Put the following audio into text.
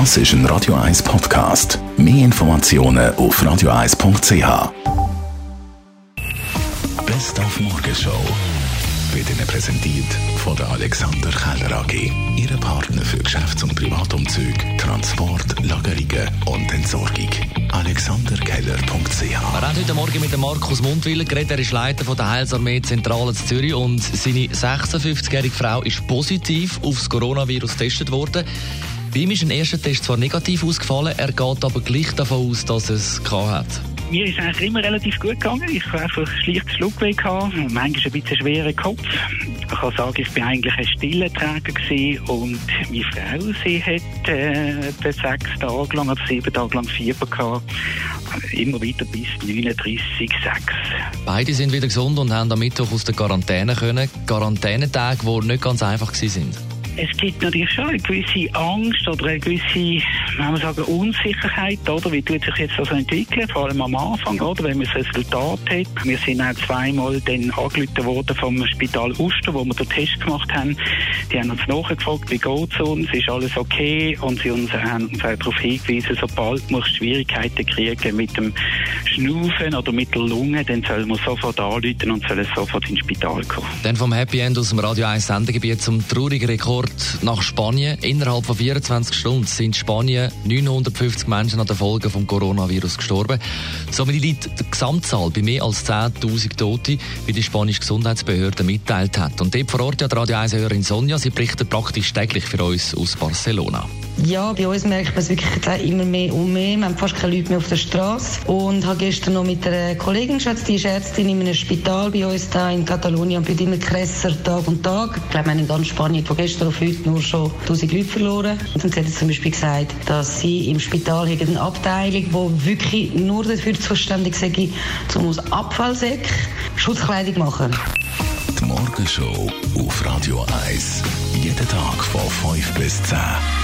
Das ist ein Radio 1 Podcast. Mehr Informationen auf radio1.ch. Best auf Morgenshow wird Ihnen präsentiert von der Alexander Keller AG. Ihre Partner für Geschäfts- und Privatumzug, Transport, Lagerungen und Entsorgung. AlexanderKeller.ch Wir haben heute Morgen mit Markus Mundwiller geredet. Er ist Leiter der Heilsarmee Zentrale in Zürich und seine 56-jährige Frau ist positiv aufs Coronavirus getestet worden. Bei ihm ist ein erster Test zwar negativ ausgefallen, er geht aber gleich davon aus, dass er es hat. Mir ist eigentlich immer relativ gut gegangen. Ich habe einfach schlicht Schluckweh gehabt, manchmal ein bisschen schweren Kopf. Ich kann sagen, ich bin eigentlich ein stiller Träger gewesen und meine Frau, sie hat äh, sechs Tage lang, oder sieben Tage lang Fieber gehabt. Immer wieder bis 39,6. Beide sind wieder gesund und haben am Mittwoch aus der Quarantäne können. Quarantänetage, die nicht ganz einfach waren es gibt natürlich schon eine gewisse Angst oder eine gewisse, man sagen, Unsicherheit, oder? Wie tut sich jetzt das entwickeln? Vor allem am Anfang, oder? Wenn man das Resultat hat. Wir sind auch zweimal dann angerufen worden vom Spital Uster, wo wir den Test gemacht haben. Die haben uns nachgefragt, wie geht es uns? Ist alles okay? Und sie uns haben uns auch darauf hingewiesen, sobald wir Schwierigkeiten kriegen mit dem Schnaufen oder mit der Lunge, dann sollen wir sofort anrufen und sollen sofort ins Spital kommen. Dann vom Happy End aus dem Radio 1 Sendegebiet zum traurigen Rekord Transport nach Spanien. Innerhalb von 24 Stunden sind in Spanien 950 Menschen an den Folgen des Coronavirus gestorben. Somit liegt die Gesamtzahl bei mehr als 10.000 Tote, wie die spanische Gesundheitsbehörde mitteilt hat. Und dort vor Ort hat Radio 1-Hörerin Sonja, sie berichtet praktisch täglich für uns aus Barcelona. Ja, bei uns merkt man es wirklich immer mehr und mehr. Wir haben fast keine Leute mehr auf der Straße. Und habe gestern noch mit einer Kollegin geschätzt, die ist Ärztin in einem Spital bei uns da in Katalonien und wird immer krasser Tag und Tag. Ich glaube, wir haben in ganz Spanien von gestern auf heute nur schon 1000 Leute verloren. Und sie hat zum Beispiel gesagt, dass sie im Spital eine Abteilung, die wirklich nur dafür zuständig sei, um aus Abfallsäcken Schutzkleidung machen. Die Morgenshow auf Radio 1. Jeden Tag von 5 bis 10.